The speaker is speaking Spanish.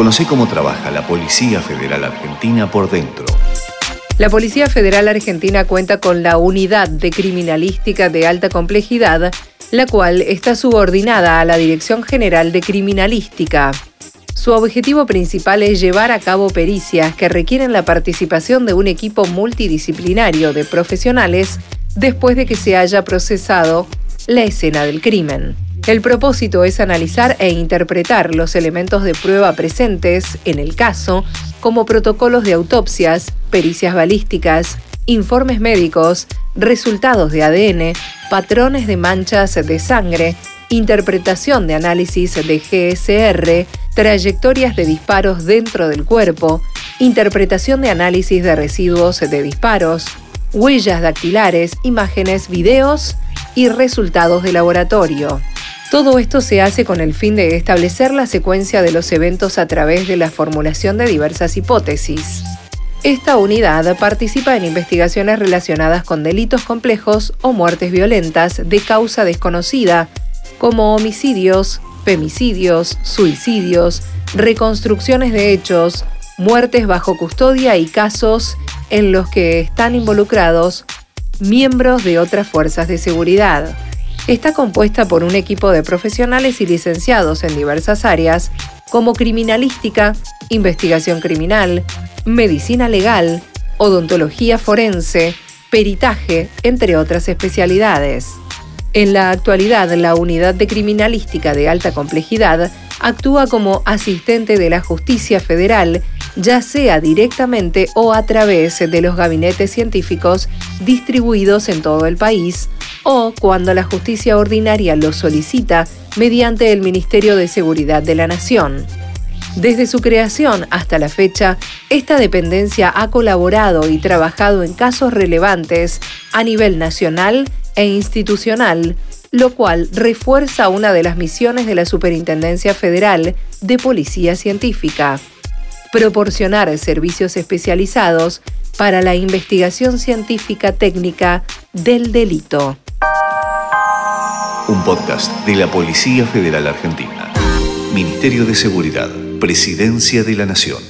Conoce cómo trabaja la Policía Federal Argentina por dentro. La Policía Federal Argentina cuenta con la Unidad de Criminalística de Alta Complejidad, la cual está subordinada a la Dirección General de Criminalística. Su objetivo principal es llevar a cabo pericias que requieren la participación de un equipo multidisciplinario de profesionales después de que se haya procesado la escena del crimen. El propósito es analizar e interpretar los elementos de prueba presentes en el caso, como protocolos de autopsias, pericias balísticas, informes médicos, resultados de ADN, patrones de manchas de sangre, interpretación de análisis de GSR, trayectorias de disparos dentro del cuerpo, interpretación de análisis de residuos de disparos, huellas dactilares, imágenes, videos y resultados de laboratorio. Todo esto se hace con el fin de establecer la secuencia de los eventos a través de la formulación de diversas hipótesis. Esta unidad participa en investigaciones relacionadas con delitos complejos o muertes violentas de causa desconocida, como homicidios, femicidios, suicidios, reconstrucciones de hechos, muertes bajo custodia y casos en los que están involucrados miembros de otras fuerzas de seguridad. Está compuesta por un equipo de profesionales y licenciados en diversas áreas, como criminalística, investigación criminal, medicina legal, odontología forense, peritaje, entre otras especialidades. En la actualidad, la Unidad de Criminalística de Alta Complejidad actúa como asistente de la Justicia Federal ya sea directamente o a través de los gabinetes científicos distribuidos en todo el país, o cuando la justicia ordinaria lo solicita mediante el Ministerio de Seguridad de la Nación. Desde su creación hasta la fecha, esta dependencia ha colaborado y trabajado en casos relevantes a nivel nacional e institucional, lo cual refuerza una de las misiones de la Superintendencia Federal de Policía Científica proporcionar servicios especializados para la investigación científica técnica del delito. Un podcast de la Policía Federal Argentina. Ministerio de Seguridad, Presidencia de la Nación.